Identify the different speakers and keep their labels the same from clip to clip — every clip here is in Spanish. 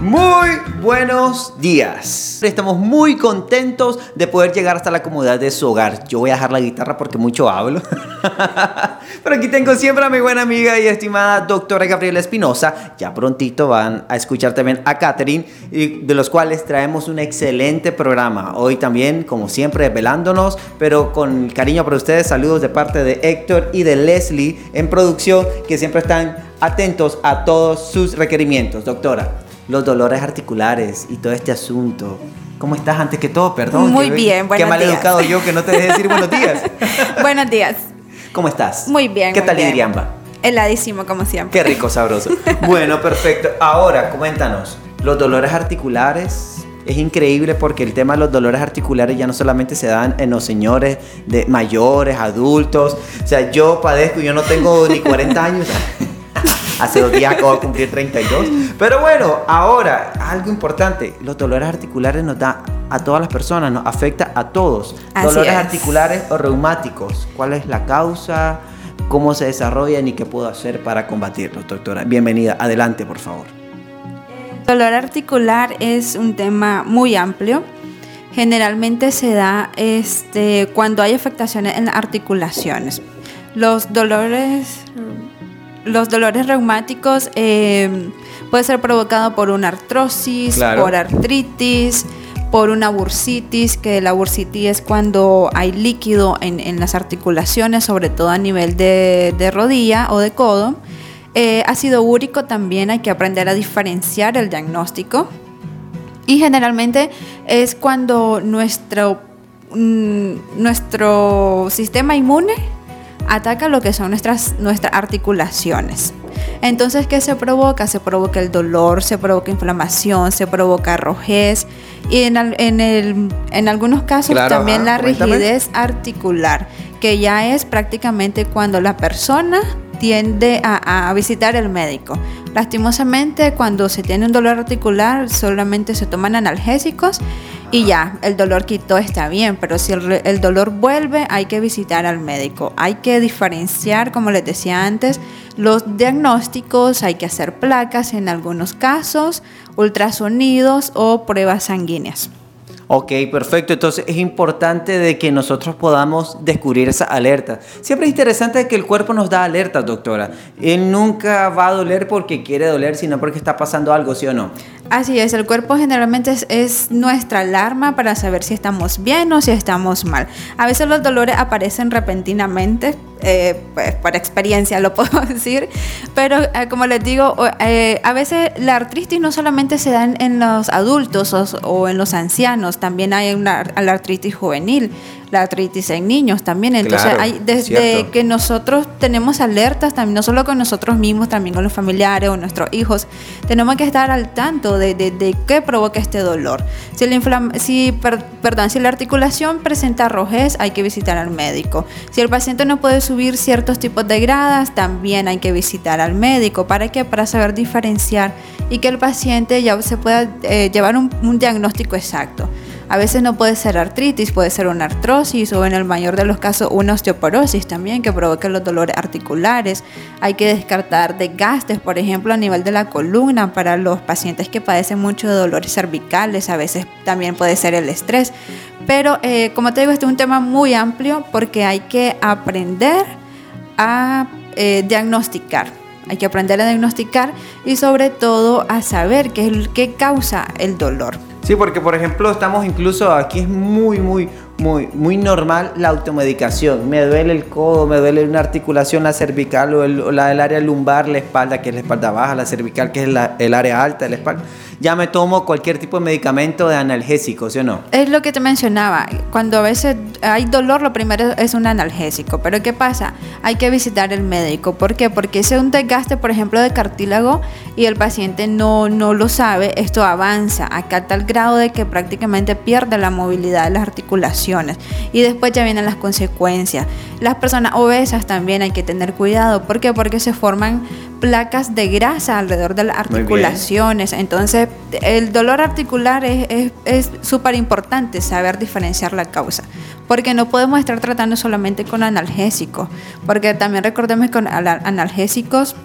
Speaker 1: Muy buenos días. Estamos muy contentos de poder llegar hasta la comodidad de su hogar. Yo voy a dejar la guitarra porque mucho hablo. Pero aquí tengo siempre a mi buena amiga y estimada doctora Gabriela Espinosa. Ya prontito van a escuchar también a Catherine, de los cuales traemos un excelente programa. Hoy también, como siempre, velándonos, pero con cariño para ustedes. Saludos de parte de Héctor y de Leslie en producción, que siempre están atentos a todos sus requerimientos. Doctora, los dolores articulares y todo este asunto. ¿Cómo estás antes que todo? Perdón.
Speaker 2: Muy bien, buenos
Speaker 1: Qué mal educado yo que no te dejé decir buenos días.
Speaker 2: buenos días.
Speaker 1: ¿Cómo estás?
Speaker 2: Muy bien.
Speaker 1: ¿Qué
Speaker 2: muy
Speaker 1: tal. Idriamba?
Speaker 2: Heladísimo, como siempre.
Speaker 1: Qué rico, sabroso. bueno, perfecto. Ahora, coméntanos. Los dolores articulares. Es increíble porque el tema de los dolores articulares ya no solamente se dan en los señores de mayores, adultos. O sea, yo padezco, yo no tengo ni 40 años. Hace dos días acabo de cumplir 32. Pero bueno, ahora, algo importante. Los dolores articulares nos da a todas las personas, nos afecta a todos.
Speaker 2: Así
Speaker 1: dolores
Speaker 2: es.
Speaker 1: articulares o reumáticos. ¿Cuál es la causa? ¿Cómo se desarrollan y qué puedo hacer para combatirlos, doctora? Bienvenida. Adelante, por favor.
Speaker 2: Dolor articular es un tema muy amplio. Generalmente se da este, cuando hay afectaciones en las articulaciones. Los dolores, los dolores reumáticos eh, puede ser provocado por una artrosis,
Speaker 1: Claro.
Speaker 2: por artritis, por una bursitis, que la bursitis es cuando hay líquido en, en las articulaciones, sobre todo a nivel de, de rodilla o de codo. Eh, ácido úrico también hay que aprender a diferenciar el diagnóstico. Y generalmente es cuando nuestro, mm, nuestro sistema inmune ataca lo que son nuestras, nuestras articulaciones. Entonces, ¿qué se provoca? Se provoca el dolor, se provoca inflamación, se provoca rojez y en, en, el- en algunos casos
Speaker 1: Claro,
Speaker 2: también
Speaker 1: ajá,
Speaker 2: la rigidez articular, que ya es prácticamente cuando la persona tiende a, visitar el médico. Lastimosamente, cuando se tiene un dolor articular, solamente se toman analgésicos y ya, el dolor quitó, está bien, pero si el, el dolor vuelve, hay que visitar al médico. Hay que diferenciar, como les decía antes, los diagnósticos, hay que hacer placas en algunos casos, ultrasonidos o pruebas sanguíneas.
Speaker 1: Ok, perfecto. Entonces es importante de que nosotros podamos descubrir esa alerta. Siempre es interesante que el cuerpo nos da alertas, doctora. Él nunca va a doler porque quiere doler, sino porque está pasando algo, ¿sí o no?
Speaker 2: Así es, el cuerpo generalmente es, es nuestra alarma para saber si estamos bien o si estamos mal. A veces los dolores aparecen repentinamente, eh, pues por experiencia lo puedo decir, pero eh, como les digo, eh, a veces la artritis no solamente se da en, los adultos o, o en los ancianos, también hay una, la artritis juvenil, la artritis en niños también. Entonces,
Speaker 1: Claro,
Speaker 2: hay, desde
Speaker 1: cierto.
Speaker 2: que nosotros tenemos alertas, también no solo con nosotros mismos, también con los familiares o nuestros hijos, tenemos que estar al tanto de, de- de qué provoca este dolor. Si, la si, per- perdón, si la articulación presenta rojez, hay que visitar al médico. Si el paciente no puede subir ciertos tipos de gradas, también hay que visitar al médico. ¿Para qué? Para saber diferenciar y que el paciente ya se pueda eh, llevar un- un diagnóstico exacto. A veces no puede ser artritis, puede ser una artrosis o en el mayor de los casos una osteoporosis también que provoca los dolores articulares. Hay que descartar desgastes, por ejemplo, a nivel de la columna para los pacientes que padecen mucho de dolores cervicales. A veces también puede ser el estrés. Pero eh, como te digo, este es un tema muy amplio porque hay que aprender a eh, diagnosticar. Hay que aprender a diagnosticar y sobre todo a saber qué, es qué causa el dolor.
Speaker 1: Sí, porque por ejemplo estamos incluso aquí es muy, muy, muy, muy normal la automedicación. Me duele el codo, me duele una articulación, la cervical o, el, la del área lumbar, la espalda, que es la espalda baja, la cervical, que es el área alta de la espalda. Ya me tomo cualquier tipo de medicamento de analgésico, ¿sí o no?
Speaker 2: Es lo que te mencionaba, cuando a veces hay dolor, lo primero es un analgésico, pero ¿qué pasa? Hay que visitar el médico, ¿por qué? Porque ese es un desgaste, por ejemplo, de cartílago y el paciente no, no lo sabe, esto avanza acá a tal grado de que prácticamente pierde la movilidad de las articulaciones y después ya vienen las consecuencias. Las personas obesas también hay que tener cuidado, ¿por qué? Porque se forman placas de grasa alrededor de las articulaciones. Entonces, el dolor articular es súper importante saber diferenciar la causa, porque no podemos estar tratando solamente con analgésicos, porque también recordemos que con analgésicos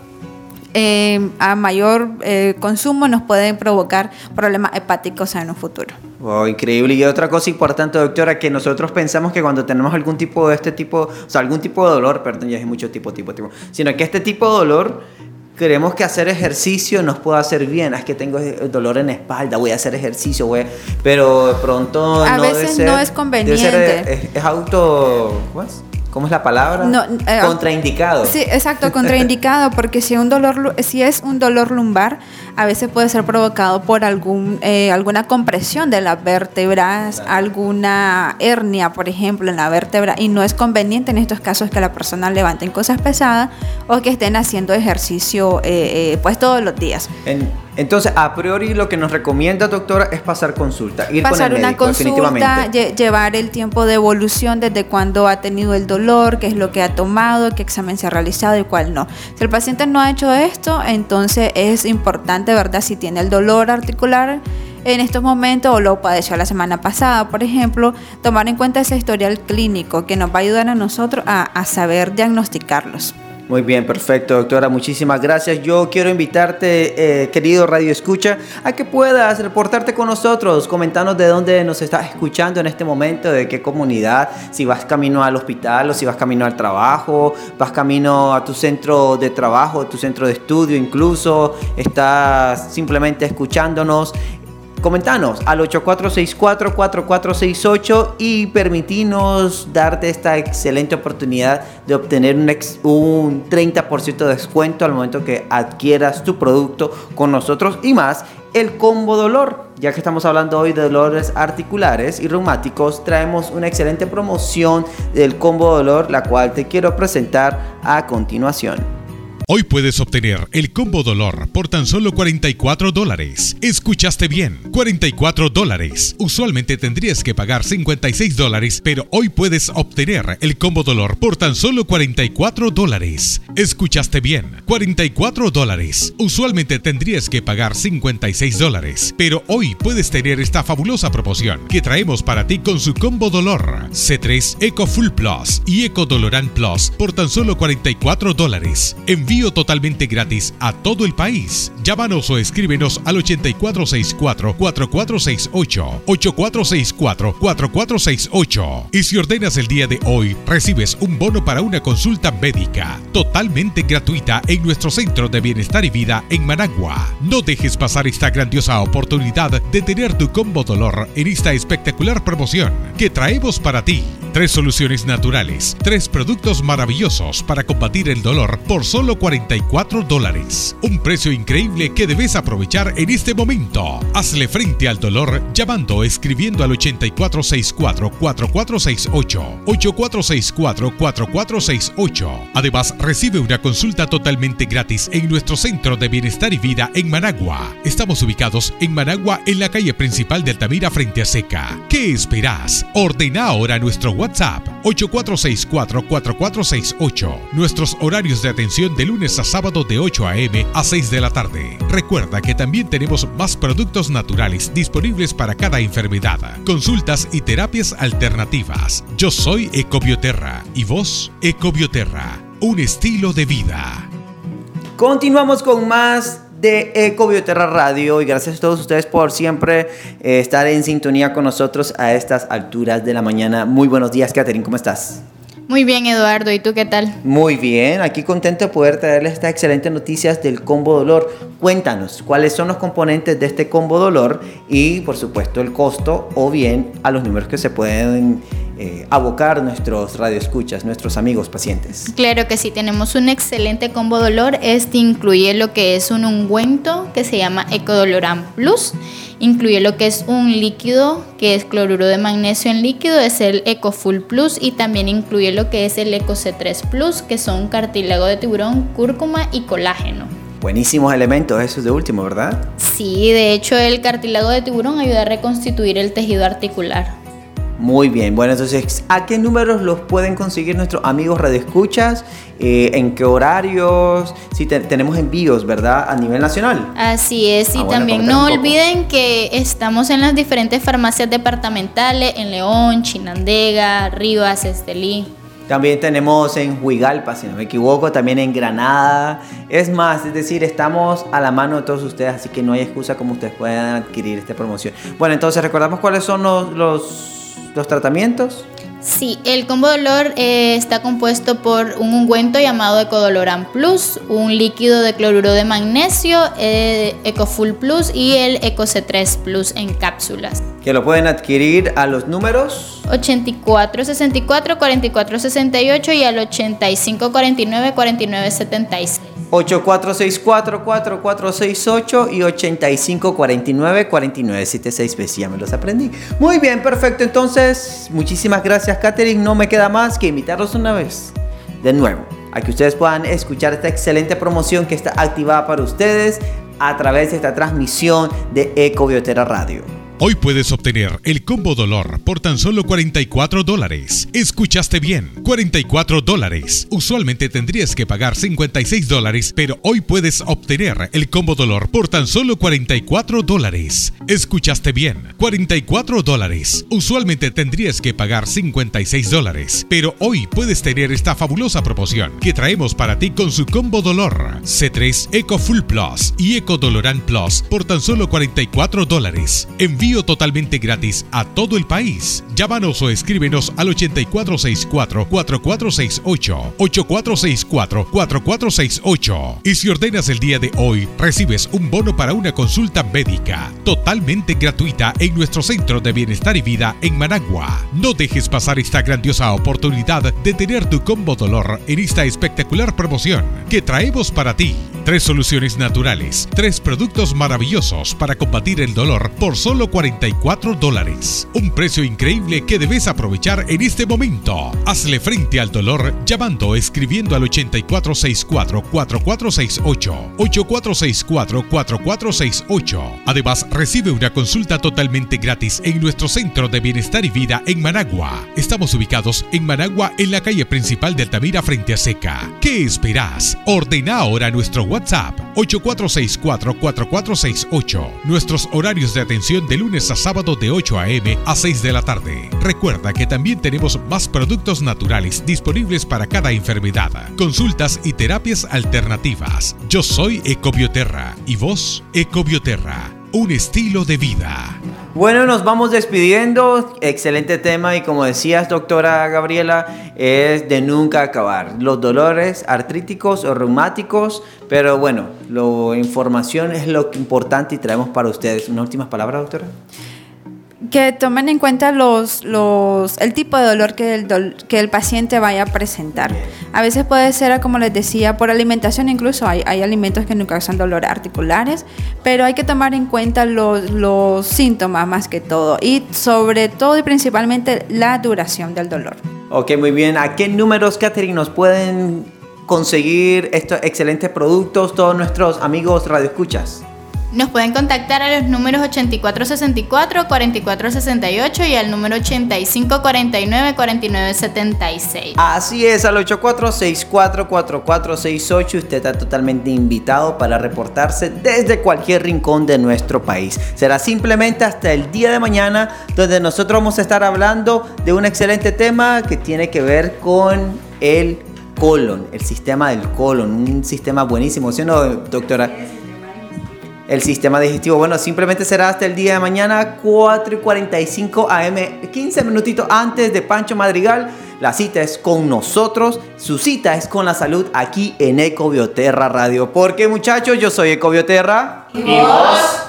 Speaker 2: eh, a mayor eh, consumo nos pueden provocar problemas hepáticos en un futuro.
Speaker 1: Oh, increíble. Y otra cosa importante, doctora, que nosotros pensamos que cuando tenemos algún tipo de este tipo, o sea, algún tipo de dolor, perdón, ya es mucho tipo, tipo, tipo, sino que este tipo de dolor creemos que hacer ejercicio nos puede hacer bien. Es que tengo dolor en la espalda, voy a hacer ejercicio, güey. Pero de pronto
Speaker 2: a veces no es conveniente.
Speaker 1: es, auto. ¿Cómo es? ¿Cómo es la palabra? No, eh, contraindicado.
Speaker 2: Sí, exacto, contraindicado, porque si, un dolor, si es un dolor lumbar, a veces puede ser provocado por algún, eh, alguna compresión de las vértebras, alguna hernia, por ejemplo, en la vértebra, y no es conveniente en estos casos que la persona levanten cosas pesadas o que estén haciendo ejercicio eh, pues todos los días.
Speaker 1: entonces, a priori lo que nos recomienda, doctora, es pasar consulta.
Speaker 2: Ir pasar con el una consulta, llevar el tiempo de evolución desde cuando ha tenido el dolor, qué es lo que ha tomado, qué examen se ha realizado y cuál no. Si el paciente no ha hecho esto, entonces es importante ¿verdad? Si tiene el dolor articular en estos momentos o lo padeció la semana pasada, por ejemplo, tomar en cuenta ese historial clínico que nos va a ayudar a nosotros a saber diagnosticarlos.
Speaker 1: Muy bien, perfecto, doctora. Muchísimas gracias. Yo quiero invitarte, eh, querido Radio Escucha, a que puedas reportarte con nosotros, comentarnos de dónde nos estás escuchando en este momento, de qué comunidad, si vas camino al hospital o si vas camino al trabajo, vas camino a tu centro de trabajo, tu centro de estudio incluso, estás simplemente escuchándonos Comentanos al 8464-4468 y permitinos darte esta excelente oportunidad de obtener un, un 30% de descuento al momento que adquieras tu producto con nosotros y más el combo dolor. Ya que estamos hablando hoy de dolores articulares y reumáticos, traemos una excelente promoción del combo dolor, la cual te quiero presentar a continuación.
Speaker 3: Hoy puedes obtener el combo dolor por tan solo 44 dólares. Escuchaste bien, 44 dólares. Usualmente tendrías que pagar 56 dólares, pero hoy puedes obtener el combo dolor por tan solo 44 dólares. Escuchaste bien, 44 dólares. Usualmente tendrías que pagar 56 dólares, pero hoy puedes tener esta fabulosa promoción que traemos para ti con su combo dolor. C3 Eco Full Plus y Eco Dolorant Plus por tan solo 44 dólares. Totalmente gratis a todo el país. Llámanos o escríbenos al 8464-4468, 8464-4468. Y si ordenas el día de hoy, recibes un bono para una consulta médica totalmente gratuita en nuestro Centro de Bienestar y Vida en Managua. No dejes pasar esta grandiosa oportunidad de tener tu combo dolor en esta espectacular promoción que traemos para ti. Tres soluciones naturales, tres productos maravillosos para combatir el dolor por solo 44 dólares. Un precio increíble que debes aprovechar en este momento. Hazle frente al dolor llamando o escribiendo al 8464-4468, 8464-4468. Además, recibe una consulta totalmente gratis en nuestro Centro de Bienestar y Vida en Managua. Estamos ubicados en Managua en la calle principal de Altamira frente a Seca. ¿Qué esperas? Ordena ahora nuestro WhatsApp 8464-4468. Nuestros horarios de atención de lunes a sábado de 8 a.m. a 6 de la tarde. Recuerda que también tenemos más productos naturales disponibles para cada enfermedad, consultas y terapias alternativas. Yo soy Ecobioterra y vos Ecobioterra, un estilo de vida.
Speaker 1: Continuamos con más de Ecobioterra Radio y gracias a todos ustedes por siempre eh, estar en sintonía con nosotros a estas alturas de la mañana. Muy buenos días, Catherine, ¿cómo estás?
Speaker 4: Muy bien, Eduardo. ¿Y tú qué tal?
Speaker 1: Muy bien. Aquí contento de poder traerles estas excelentes noticias del combo dolor. Cuéntanos cuáles son los componentes de este combo dolor y, por supuesto, el costo o bien a los números que se pueden eh, abocar nuestros radioescuchas, nuestros amigos pacientes?
Speaker 4: Claro que sí, tenemos un excelente combo dolor. Este incluye lo que es un ungüento que se llama Ecodoloran Plus. Incluye lo que es un líquido que es cloruro de magnesio en líquido, es el EcoFull Plus y también incluye lo que es el Eco C3 Plus, que son cartílago de tiburón, cúrcuma y colágeno.
Speaker 1: Buenísimos elementos, eso es de último, ¿verdad?
Speaker 4: Sí, de hecho el cartílago de tiburón ayuda a reconstituir el tejido articular.
Speaker 1: Muy bien, bueno, entonces, ¿a qué números los pueden conseguir nuestros amigos radioescuchas? Eh, ¿En qué horarios? Si tenemos envíos, ¿verdad? A nivel nacional.
Speaker 4: Así es, y ah, también no olviden que estamos en las diferentes farmacias departamentales, en León, Chinandega, Rivas, Estelí.
Speaker 1: También tenemos en Huigalpa, si no me equivoco, también en Granada. Es más, es decir, estamos a la mano de todos ustedes, así que no hay excusa como ustedes puedan adquirir esta promoción. Bueno, entonces recordamos cuáles son los, los, tratamientos.
Speaker 4: Sí, el combo dolor eh, está compuesto por un ungüento llamado Ecodoloran Plus, un líquido de cloruro de magnesio, eh, Ecofull Plus y el Eco C3 Plus en cápsulas.
Speaker 1: Que lo pueden adquirir a los números
Speaker 4: 84 64 44 68 y al 85 49 49 76.
Speaker 1: 8464 4468 y 85 49 49 76. Pues ya me los aprendí. Muy bien, perfecto. Entonces, muchísimas gracias, Katherine. No me queda más que invitarlos una vez de nuevo a que ustedes puedan escuchar esta excelente promoción que está activada para ustedes a través de esta transmisión de Ecobiotera Radio.
Speaker 3: Hoy puedes obtener el combo dolor por tan solo 44 dólares. Escuchaste bien, 44 dólares. Usualmente tendrías que pagar 56 dólares, pero hoy puedes obtener el combo dolor por tan solo 44 dólares. Escuchaste bien, 44 dólares. Usualmente tendrías que pagar 56 dólares, pero hoy puedes tener esta fabulosa promoción que traemos para ti con su combo dolor. C3 Eco Full Plus y Eco Dolorant Plus por tan solo 44 dólares. Envío totalmente gratis a todo el país. Llámanos o escríbenos al 8464-4468, 8464-4468. Y si ordenas el día de hoy, recibes un bono para una consulta médica totalmente gratuita en nuestro Centro de Bienestar y Vida en Managua. No dejes pasar esta grandiosa oportunidad de tener tu combo dolor en esta espectacular promoción que traemos para ti. Tres soluciones naturales, tres productos maravillosos para combatir el dolor por solo 44 dólares. Un precio increíble que debes aprovechar en este momento. Hazle frente al dolor llamando o escribiendo al 8464-4468, 8464-4468. Además, recibe una consulta totalmente gratis en nuestro Centro de Bienestar y Vida en Managua. Estamos ubicados en Managua en la calle principal de Altamira frente a Seca. ¿Qué esperas? Ordena ahora nuestro WhatsApp 8464-4468. Nuestros horarios de atención de lunes a sábado de 8 a.m. a 6 de la tarde. Recuerda que también tenemos más productos naturales disponibles para cada enfermedad, consultas y terapias alternativas. Yo soy Ecobioterra y vos, Ecobioterra, un estilo de vida.
Speaker 1: Bueno, nos vamos despidiendo. Excelente tema y como decías, doctora Gabriela, es de nunca acabar. Los dolores artríticos o reumáticos, pero bueno, la información es lo importante y traemos para ustedes. ¿Una última palabra, doctora?
Speaker 2: Que tomen en cuenta los, los, el tipo de dolor que el, que el paciente vaya a presentar. A veces puede ser, como les decía, por alimentación incluso. Hay, hay alimentos que no causan dolor articulares, pero hay que tomar en cuenta los, los síntomas más que todo y sobre todo y principalmente la duración del dolor.
Speaker 1: Ok, muy bien. ¿A qué números, Catherine, nos pueden conseguir estos excelentes productos todos nuestros amigos radioescuchas?
Speaker 4: Nos pueden contactar a los números 8464-4468 y al número 8549-4976.
Speaker 1: Así es, al 8464-4468 usted está totalmente invitado para reportarse desde cualquier rincón de nuestro país. Será simplemente hasta el día de mañana donde nosotros vamos a estar hablando de un excelente tema que tiene que ver con el colon, el sistema del colon, un sistema buenísimo, ¿sí o no, doctora? El sistema digestivo. Bueno, simplemente será hasta el día de mañana, 4 y 45 AM, 15 minutitos antes de Pancho Madrigal. La cita es con nosotros, su cita es con la salud aquí en Ecobioterra Radio. Porque muchachos, yo soy Ecobioterra. ¿Y vos?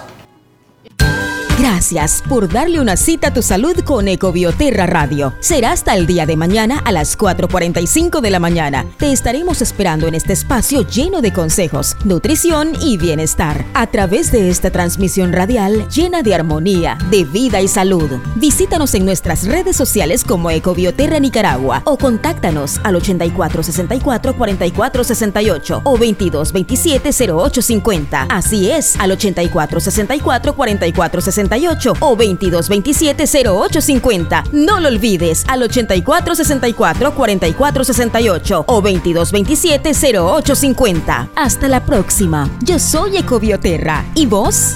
Speaker 5: Gracias por darle una cita a tu salud con Ecobioterra Radio. Será hasta el día de mañana a las 4.45 de la mañana. Te estaremos esperando en este espacio lleno de consejos, nutrición y bienestar. A través de esta transmisión radial llena de armonía, de vida y salud. Visítanos en nuestras redes sociales como Ecobioterra Nicaragua o contáctanos al 8464 4468 o 2227 0850. Así es, al 8464 4468 o 2227 0850. No lo olvides, al 8464 4468 o 2227 0850. Hasta la próxima. Yo soy Ecobioterra. ¿Y vos?